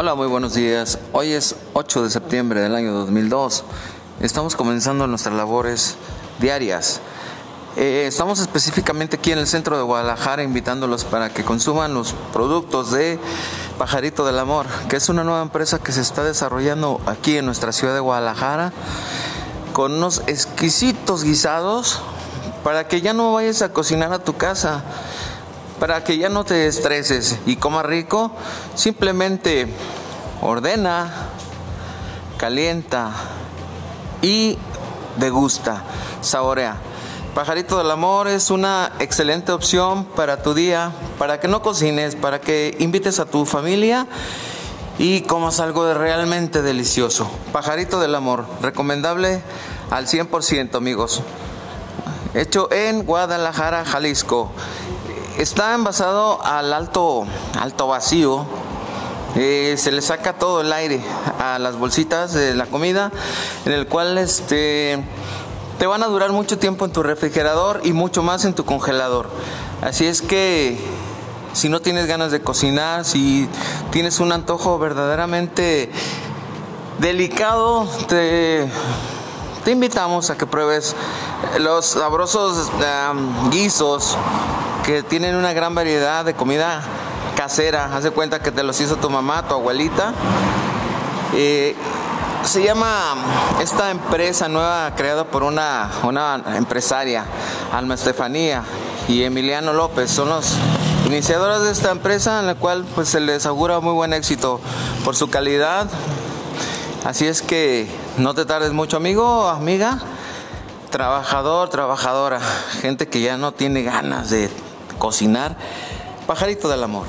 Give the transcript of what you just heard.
Hola, muy buenos días. Hoy es 8 de septiembre del año 2002. Estamos comenzando nuestras labores diarias. Eh, estamos específicamente aquí en el centro de Guadalajara invitándolos para que consuman los productos de Pajarito del Amor, que es una nueva empresa que se está desarrollando aquí en nuestra ciudad de Guadalajara con unos exquisitos guisados para que ya no vayas a cocinar a tu casa para que ya no te estreses y comas rico, simplemente ordena, calienta y degusta, saborea. Pajarito del Amor es una excelente opción para tu día, para que no cocines, para que invites a tu familia y comas algo realmente delicioso. Pajarito del Amor, recomendable al 100% amigos. Hecho en Guadalajara, Jalisco. Está envasado al alto, alto vacío. Eh, se le saca todo el aire a las bolsitas de la comida, en el cual este, te van a durar mucho tiempo en tu refrigerador y mucho más en tu congelador. Así es que si no tienes ganas de cocinar, si tienes un antojo verdaderamente delicado, te, te invitamos a que pruebes los sabrosos guisos que tienen una gran variedad de comida casera. Haz de cuenta que te los hizo tu mamá, tu abuelita. Se llama esta empresa nueva creada por una, una empresaria, Alma Estefanía y Emiliano López. Son los iniciadores de esta empresa en la cual pues se les augura muy buen éxito por su calidad. Así es que no te tardes mucho, amigo, amiga, trabajador, trabajadora, gente que ya no tiene ganas de cocinar. Pajarito del amor.